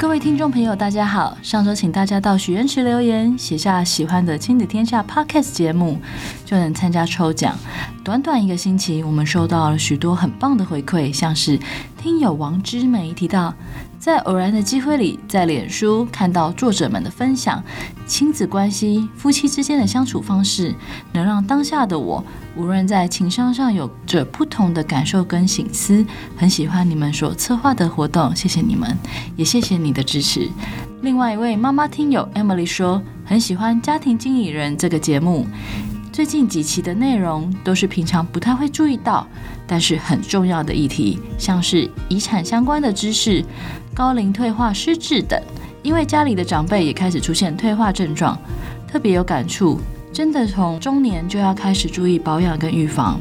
各位听众朋友，大家好。上周请大家到许愿池留言，写下喜欢的《亲子天下》Podcast 节目，就能参加抽奖。短短一个星期，我们收到了许多很棒的回馈，像是听友王之梅提到，在偶然的机会里，在脸书看到作者们的分享，亲子关系、夫妻之间的相处方式，能让当下的我，无论在情商上有着不同的感受跟省思。很喜欢你们所策划的活动，谢谢你们，也谢谢你的支持。另外一位妈妈听友 Emily 说，很喜欢《家庭经理人》这个节目。最近几期的内容都是平常不太会注意到，但是很重要的议题，像是遗产相关的知识、高龄退化失智等。因为家里的长辈也开始出现退化症状，特别有感触，真的从中年就要开始注意保养跟预防。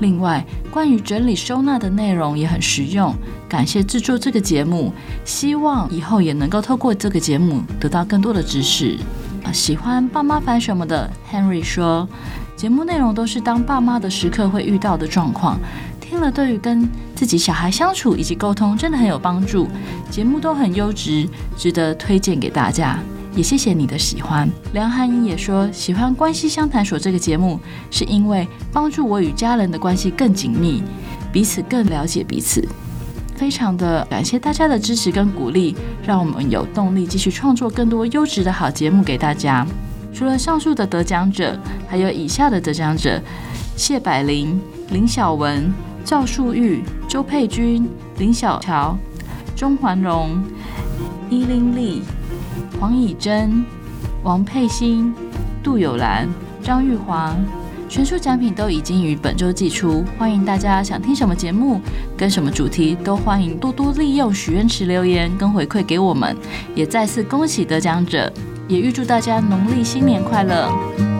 另外，关于整理收纳的内容也很实用，感谢制作这个节目，希望以后也能够透过这个节目得到更多的知识。喜欢爸妈烦什么的 Henry 说，节目内容都是当爸妈的时刻会遇到的状况，听了对于跟自己小孩相处以及沟通真的很有帮助。节目都很优质，值得推荐给大家。也谢谢你的喜欢。梁汉英也说喜欢关系相谈所这个节目，是因为帮助我与家人的关系更紧密，彼此更了解彼此。非常的感谢大家的支持跟鼓励，让我们有动力继续创作更多优质的好节目给大家。除了上述的得奖者，还有以下的得奖者：谢百灵、林小文、赵树玉、周佩君、林小乔、钟环荣、伊玲丽、黄以真、王佩欣、杜友兰、张玉华。全数奖品都已经于本周寄出，欢迎大家想听什么节目，跟什么主题，都欢迎多多利用许愿池留言跟回馈给我们。也再次恭喜得奖者，也预祝大家农历新年快乐。